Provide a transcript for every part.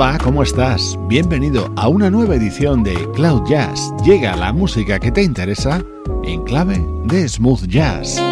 Hola, ¿cómo estás? Bienvenido a una nueva edición de Cloud Jazz. Llega la música que te interesa en clave de smooth jazz.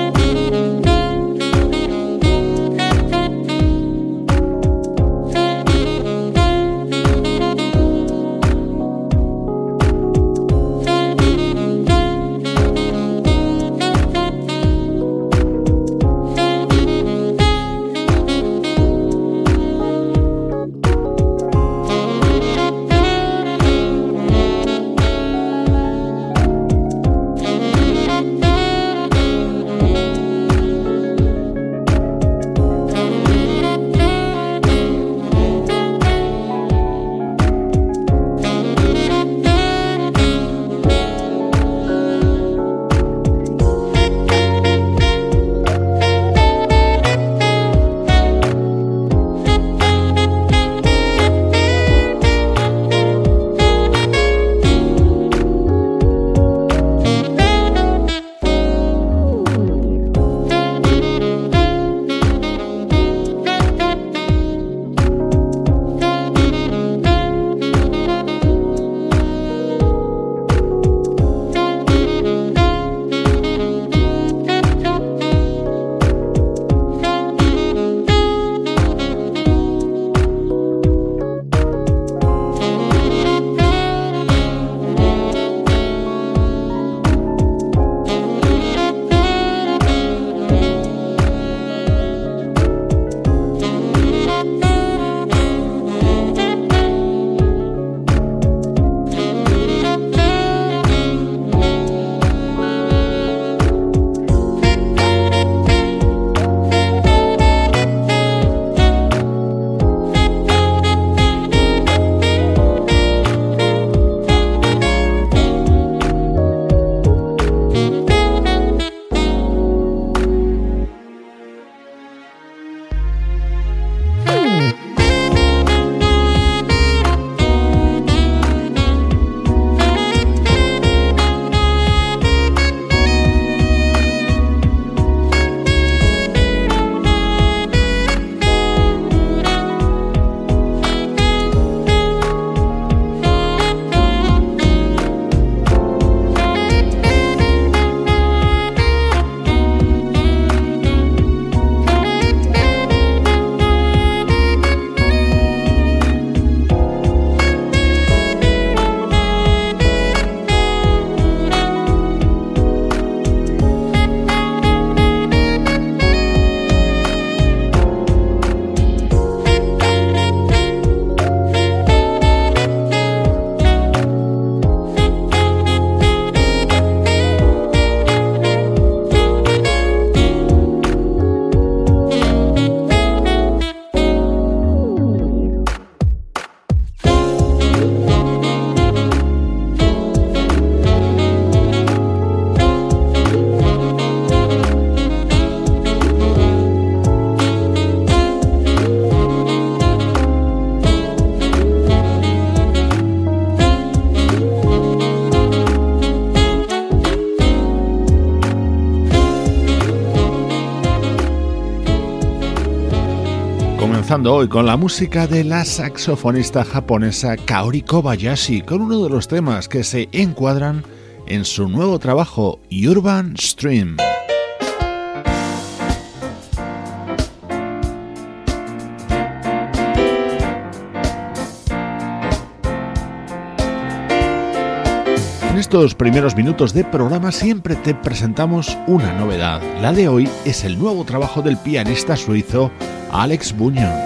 hoy con la música de la saxofonista japonesa Kaori Kobayashi, con uno de los temas que se encuadran en su nuevo trabajo Urban Stream. En estos primeros minutos de programa siempre te presentamos una novedad. La de hoy es el nuevo trabajo del pianista suizo Alex Buñón.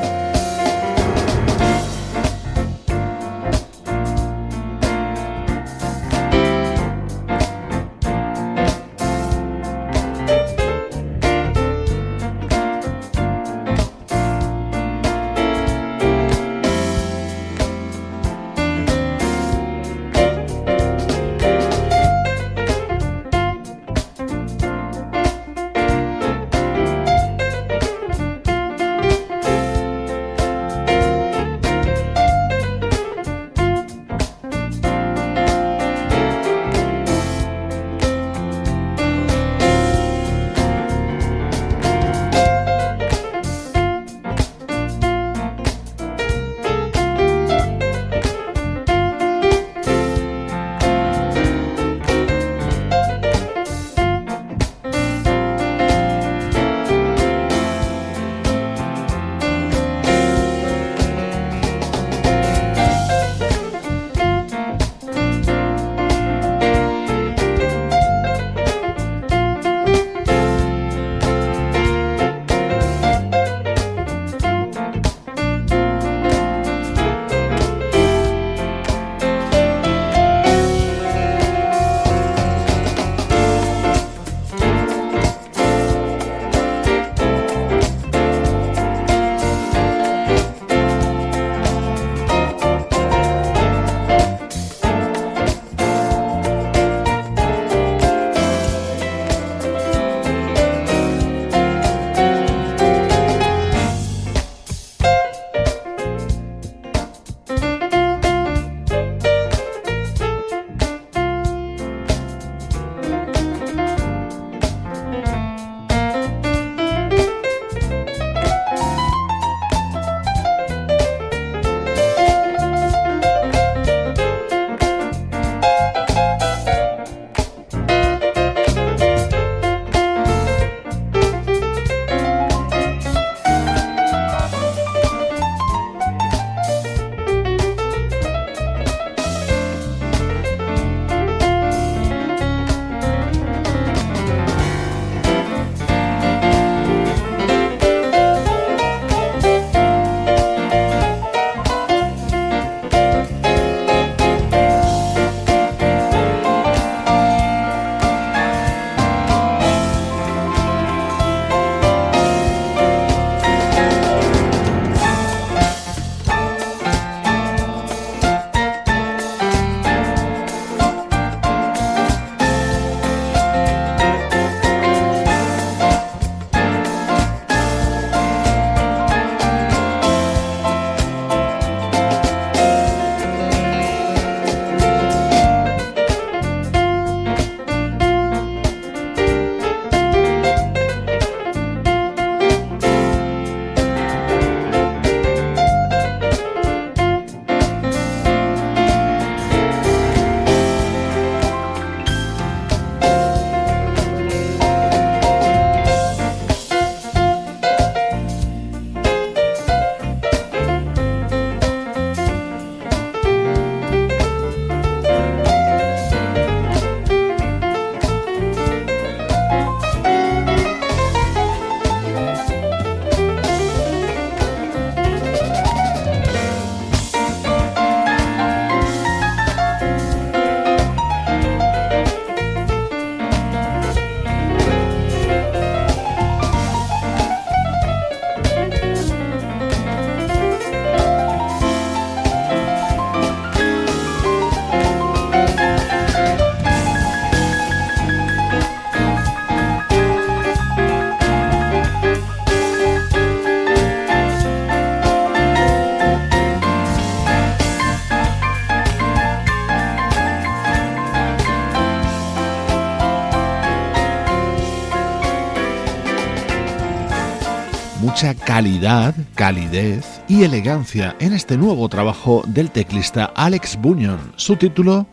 Calidez y elegancia en este nuevo trabajo del teclista Alex Bunyan. Su título,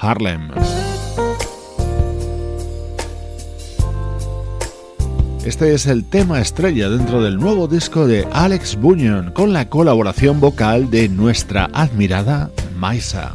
Harlem. Este es el tema estrella dentro del nuevo disco de Alex Bunyan con la colaboración vocal de nuestra admirada Maisa.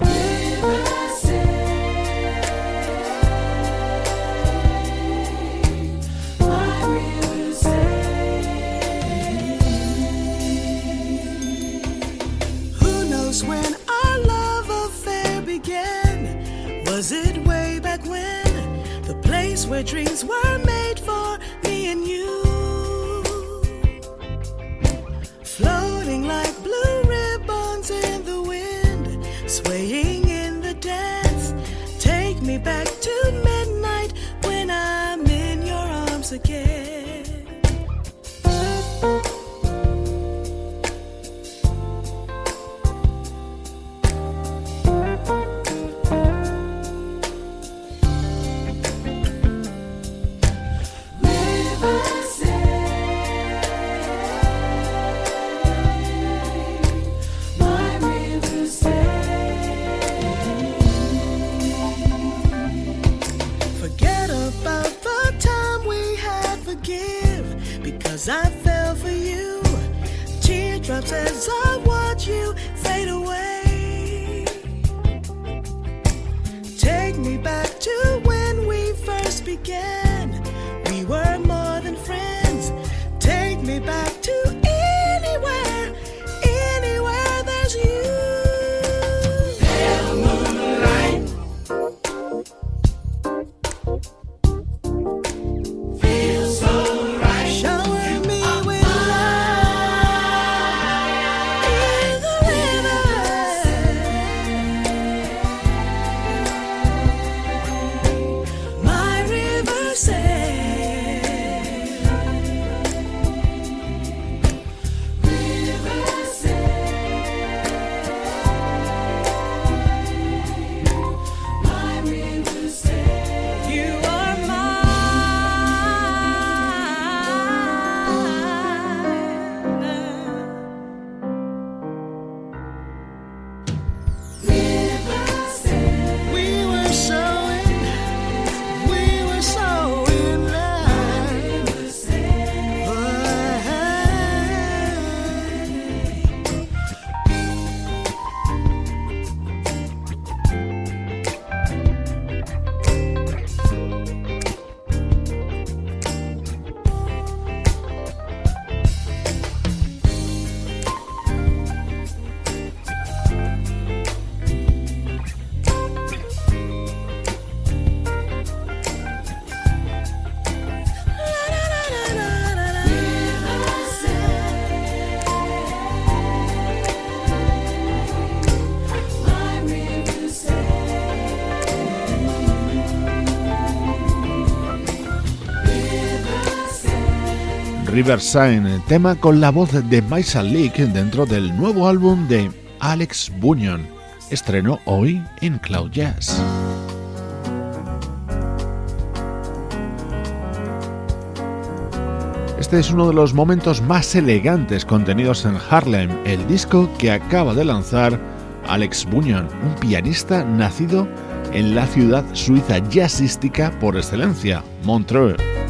says, Riverside, tema con la voz de Maisa Leak dentro del nuevo álbum de Alex Bunyan. Estrenó hoy en Cloud Jazz. Este es uno de los momentos más elegantes contenidos en Harlem, el disco que acaba de lanzar Alex Bunyan, un pianista nacido en la ciudad suiza jazzística por excelencia, Montreux.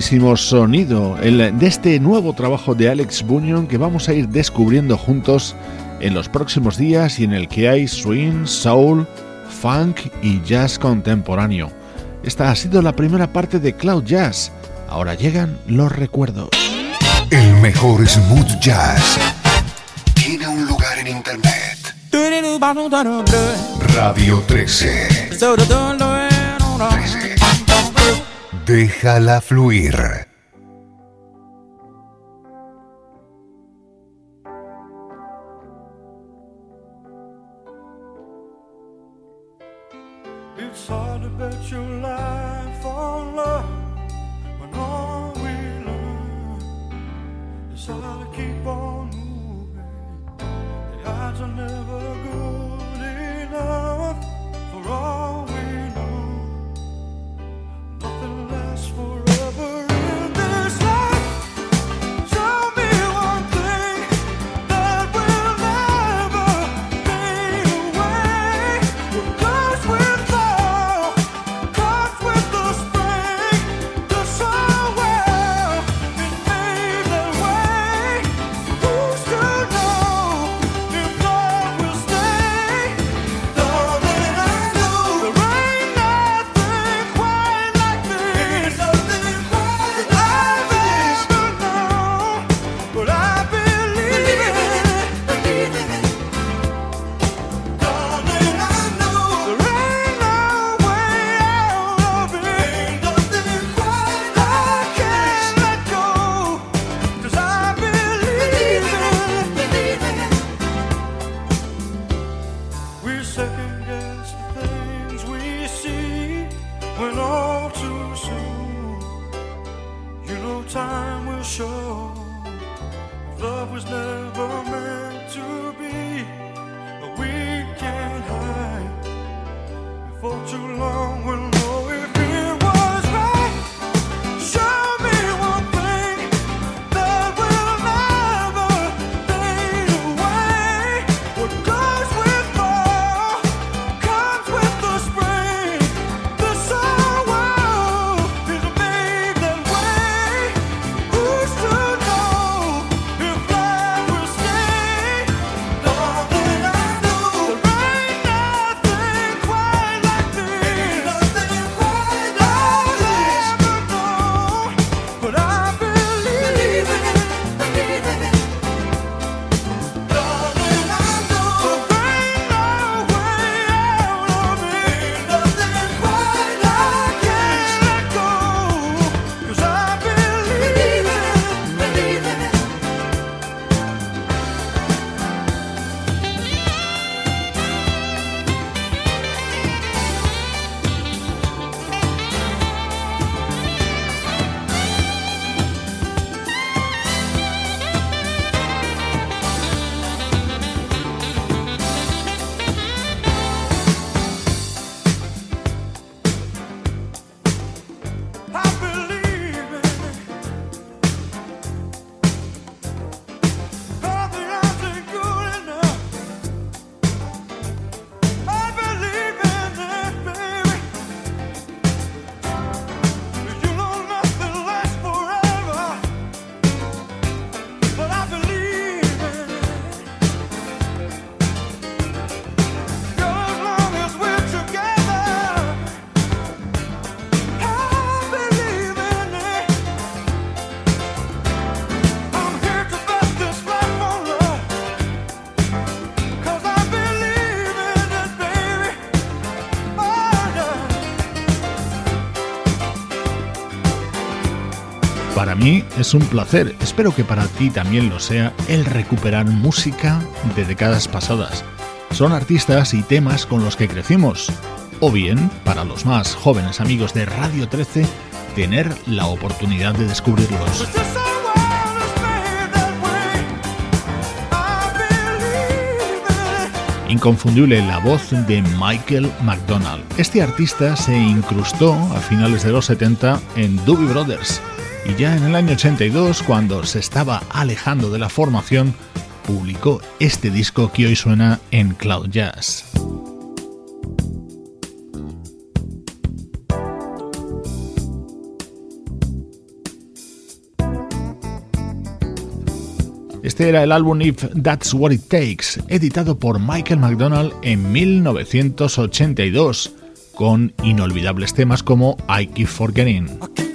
Buenísimo sonido, el de este nuevo trabajo de Alex Bunyan que vamos a ir descubriendo juntos en los próximos días y en el que hay swing, soul, funk y jazz contemporáneo. Esta ha sido la primera parte de Cloud Jazz. Ahora llegan los recuerdos. El mejor smooth jazz tiene un lugar en internet. Radio 13. 13. Déjala fluir. Es un placer, espero que para ti también lo sea, el recuperar música de décadas pasadas. Son artistas y temas con los que crecimos. O bien, para los más jóvenes amigos de Radio 13, tener la oportunidad de descubrirlos. Inconfundible la voz de Michael McDonald. Este artista se incrustó a finales de los 70 en Doobie Brothers y ya en el año 82, cuando se estaba alejando de la formación, publicó este disco que hoy suena en Cloud Jazz. Este era el álbum If That's What It Takes, editado por Michael McDonald en 1982, con inolvidables temas como I Keep Forgetting.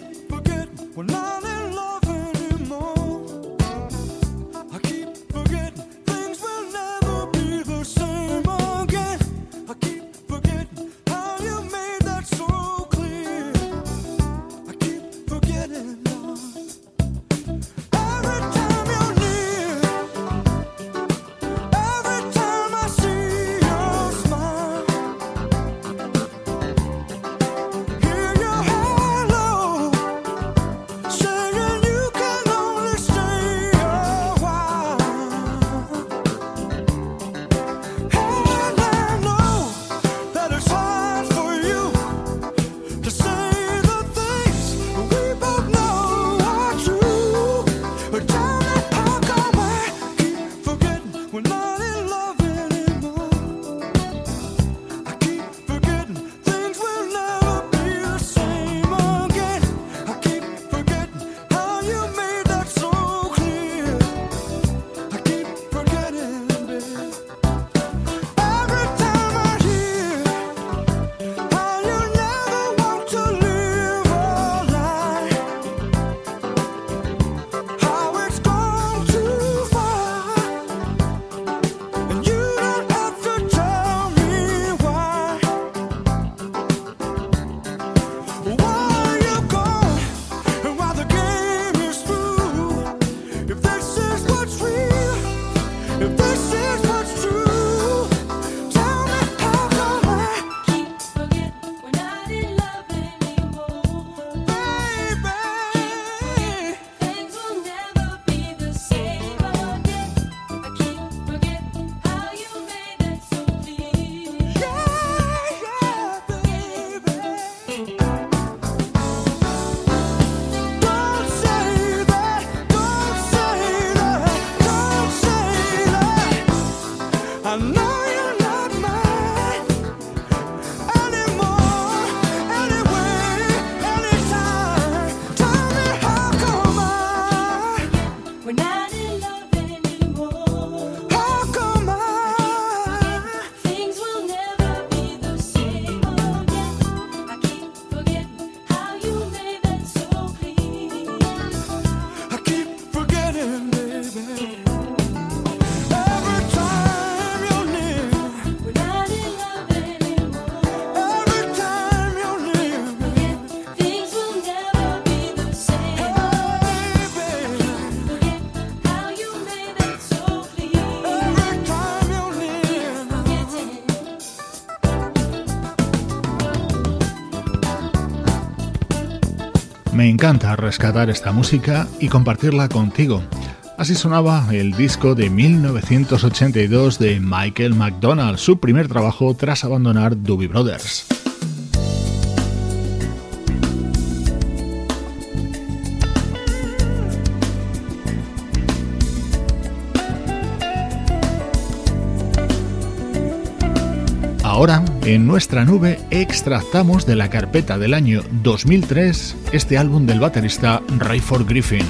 Encanta rescatar esta música y compartirla contigo. Así sonaba el disco de 1982 de Michael McDonald, su primer trabajo tras abandonar Doobie Brothers. Ahora, en nuestra nube, extractamos de la carpeta del año 2003 este álbum del baterista Rayford Griffin.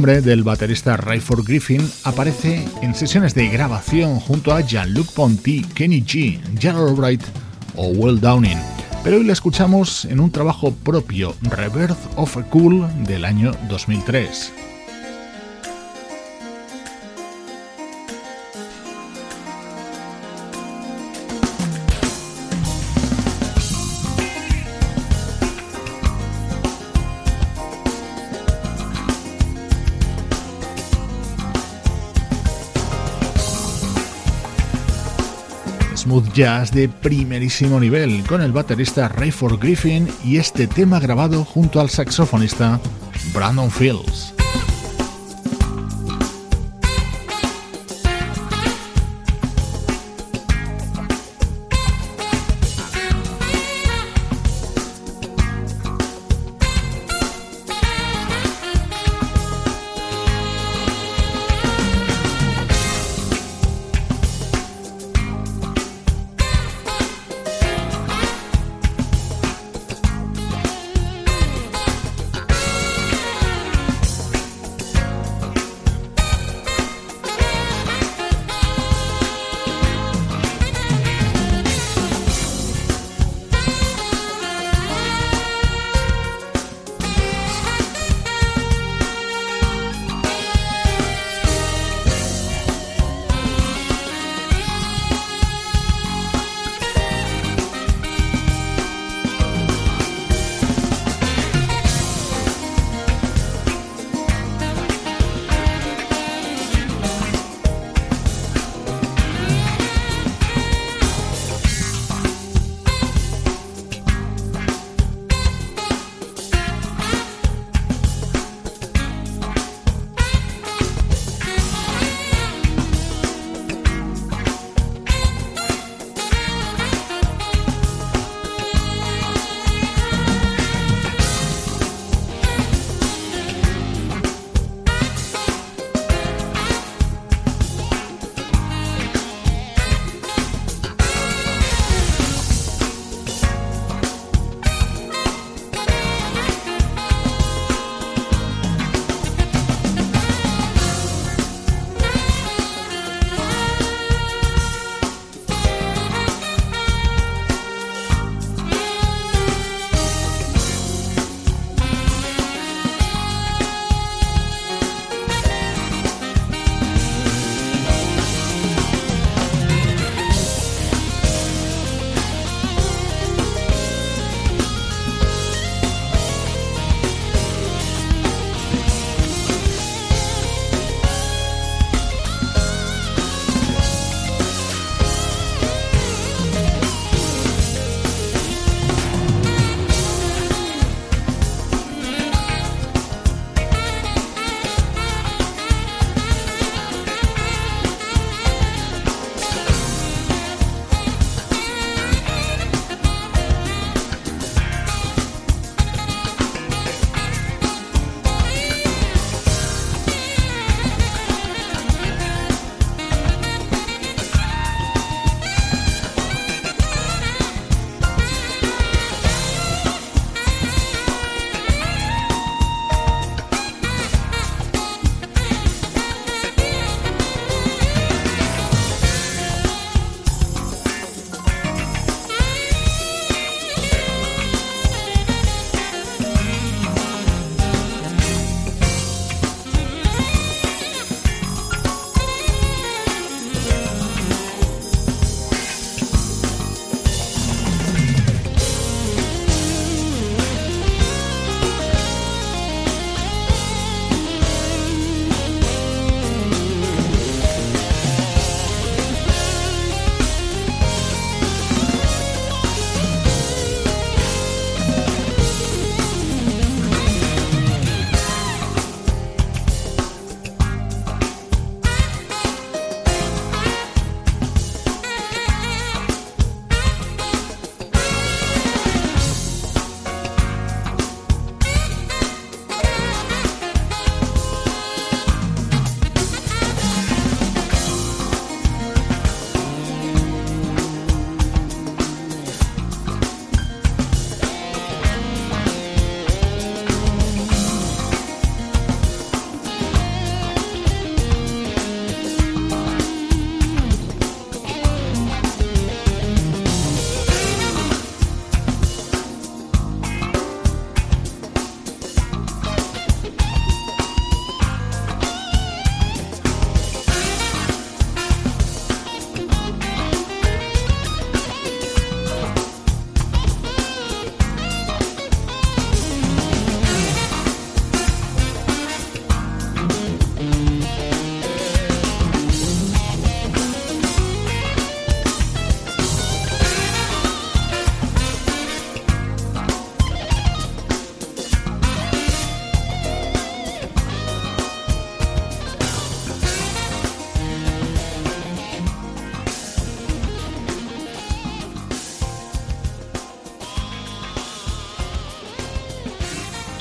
Nombre del baterista Rayford Griffin aparece en sesiones de grabación junto a Jean-Luc Ponty, Kenny G, Gerald Albright o Will Downing. Pero hoy la escuchamos en un trabajo propio, Rebirth of a Cool, del año 2003. Jazz de primerísimo nivel con el baterista Rayford Griffin y este tema grabado junto al saxofonista Brandon Fields.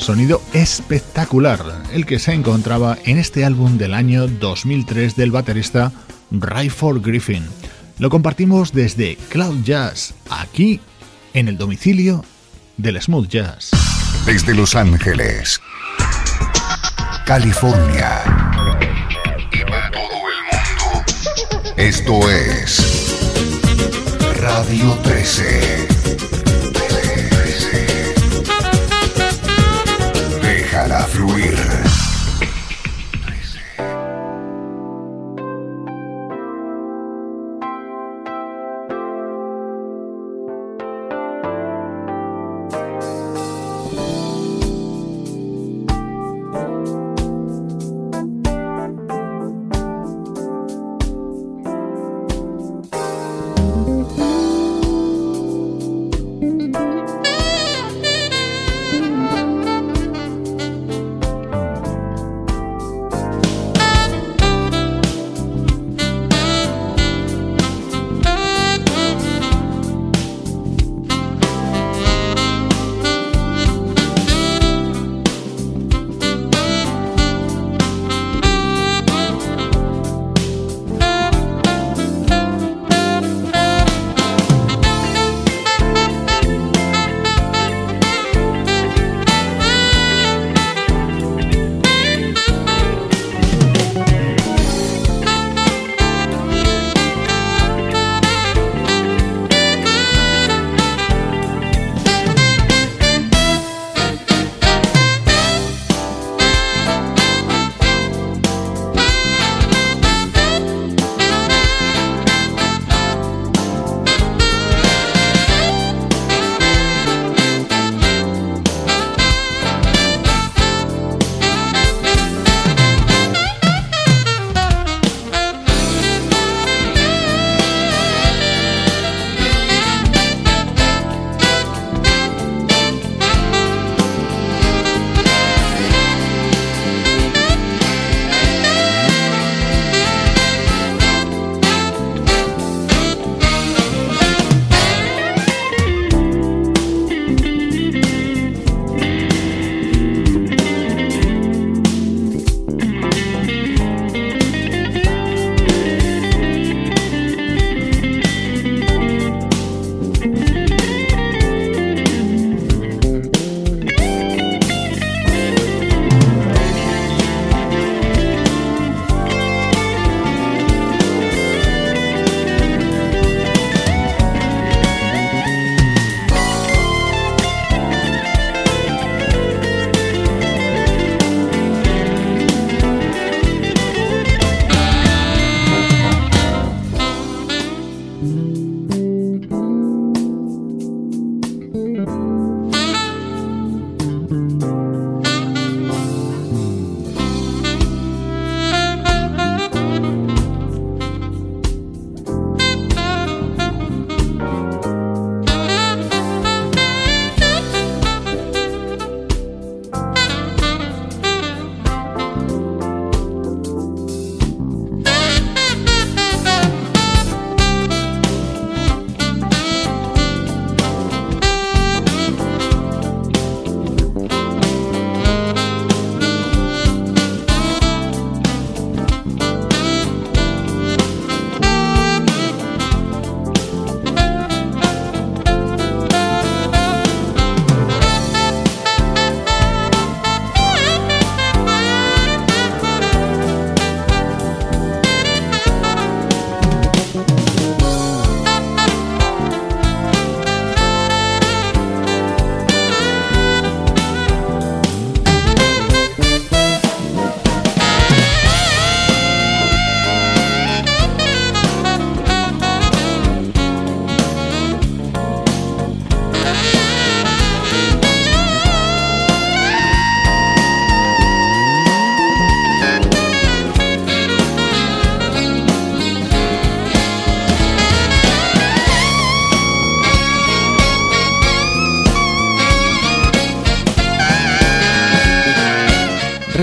Sonido espectacular, el que se encontraba en este álbum del año 2003 del baterista Rayford Griffin. Lo compartimos desde Cloud Jazz, aquí en el domicilio del smooth jazz. Desde Los Ángeles, California y para todo el mundo, esto es Radio 13. Fluir.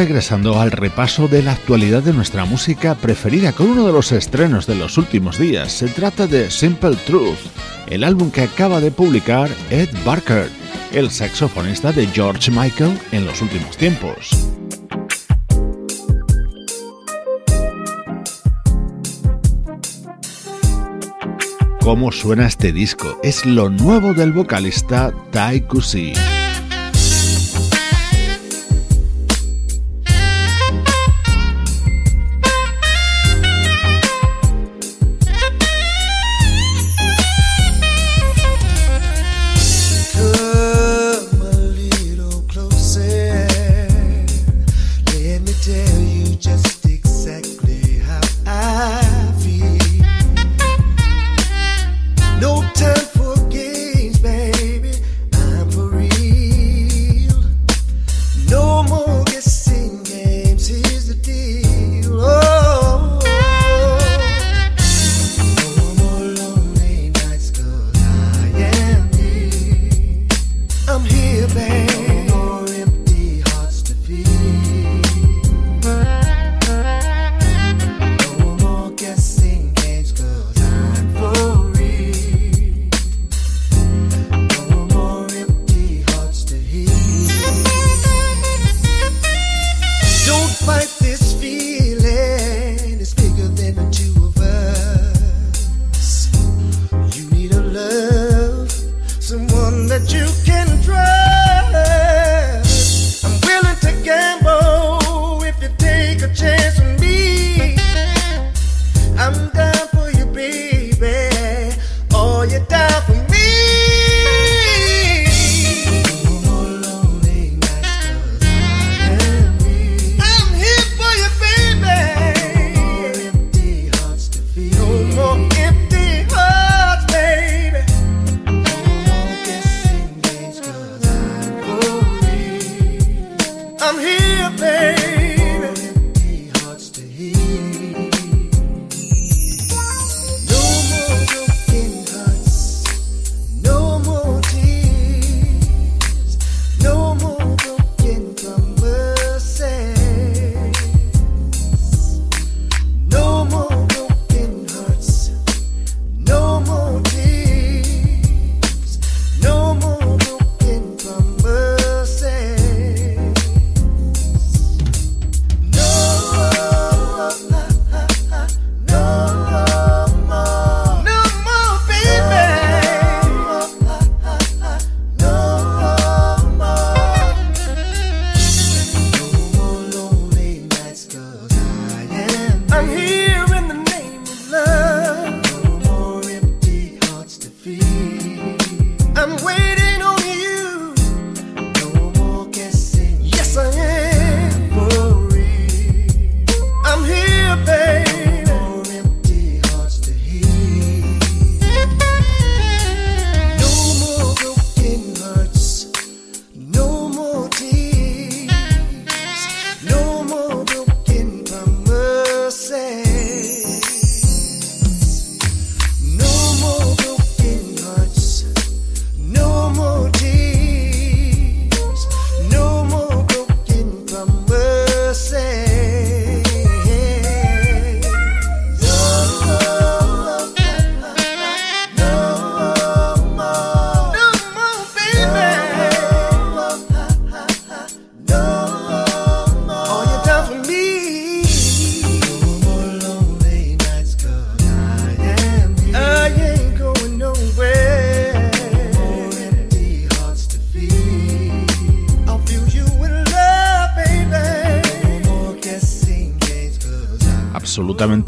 Regresando al repaso de la actualidad de nuestra música preferida con uno de los estrenos de los últimos días. Se trata de Simple Truth, el álbum que acaba de publicar Ed Barker. el saxofonista de George Michael en los últimos tiempos. ¿Cómo suena este disco? Es lo nuevo del vocalista Tai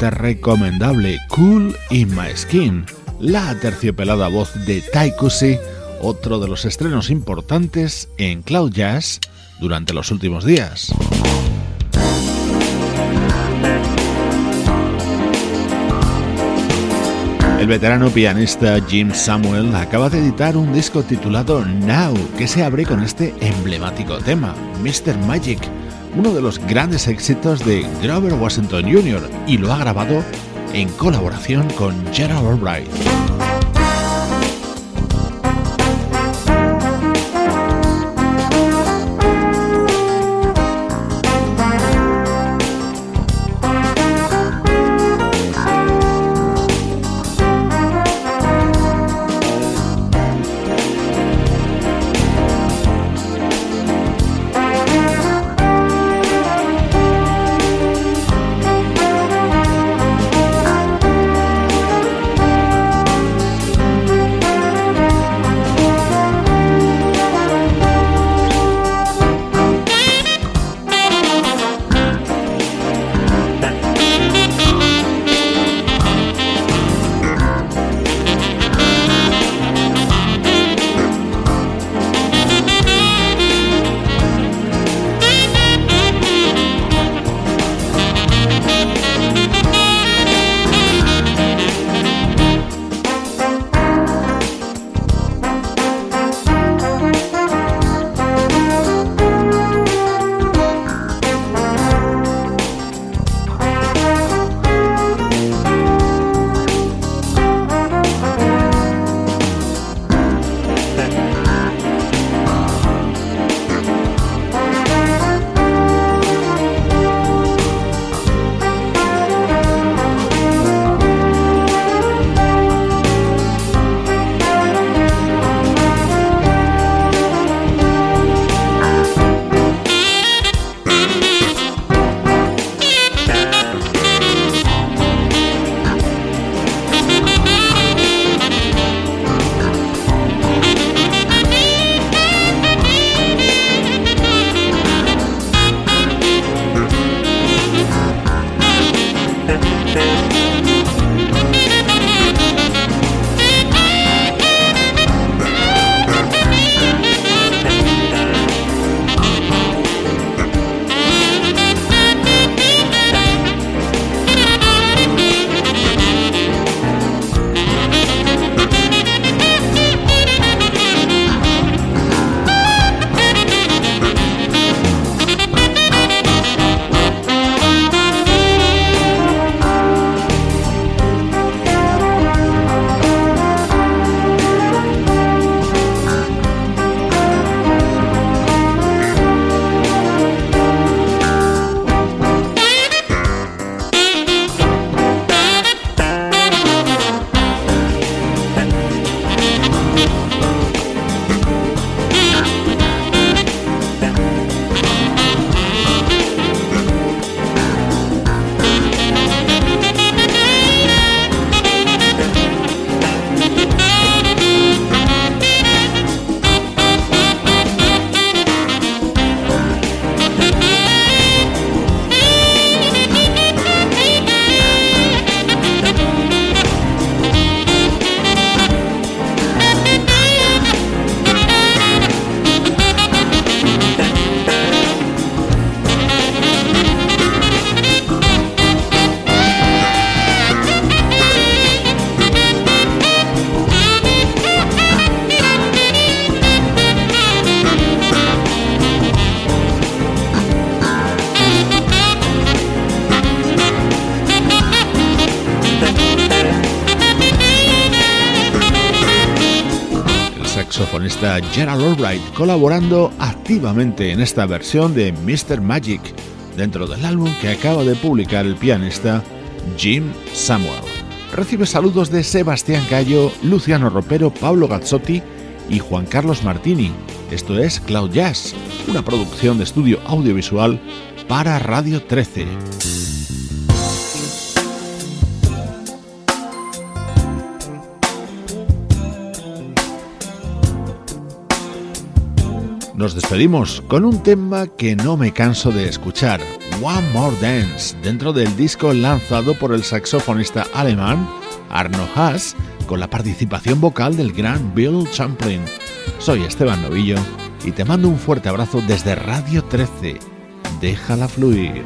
Kusi. recomendable Cool in My Skin, la terciopelada voz de Taikusi, otro de los estrenos importantes en Cloud Jazz durante los últimos días. El veterano pianista Jim Samuel acaba de editar un disco titulado Now, que se abre con este emblemático tema, Mr. Magic uno de los grandes éxitos de Grover Washington Jr. y lo ha grabado en colaboración con Gerald Albright. Gerald Albright colaborando activamente en esta versión de Mr. Magic dentro del álbum que acaba de publicar el pianista Jim Samuel. Recibe saludos de Sebastián Cayo, Luciano Ropero, Pablo Gazzotti y Juan Carlos Martini. Esto es Cloud Jazz, una producción de estudio audiovisual para Radio 13. Nos despedimos con un tema que no me canso de escuchar, One More Dance, dentro del disco lanzado por el saxofonista alemán Arno Haas, con la participación vocal del gran Bill Champlin. Soy Esteban Novillo y te mando un fuerte abrazo desde Radio 13. Déjala fluir.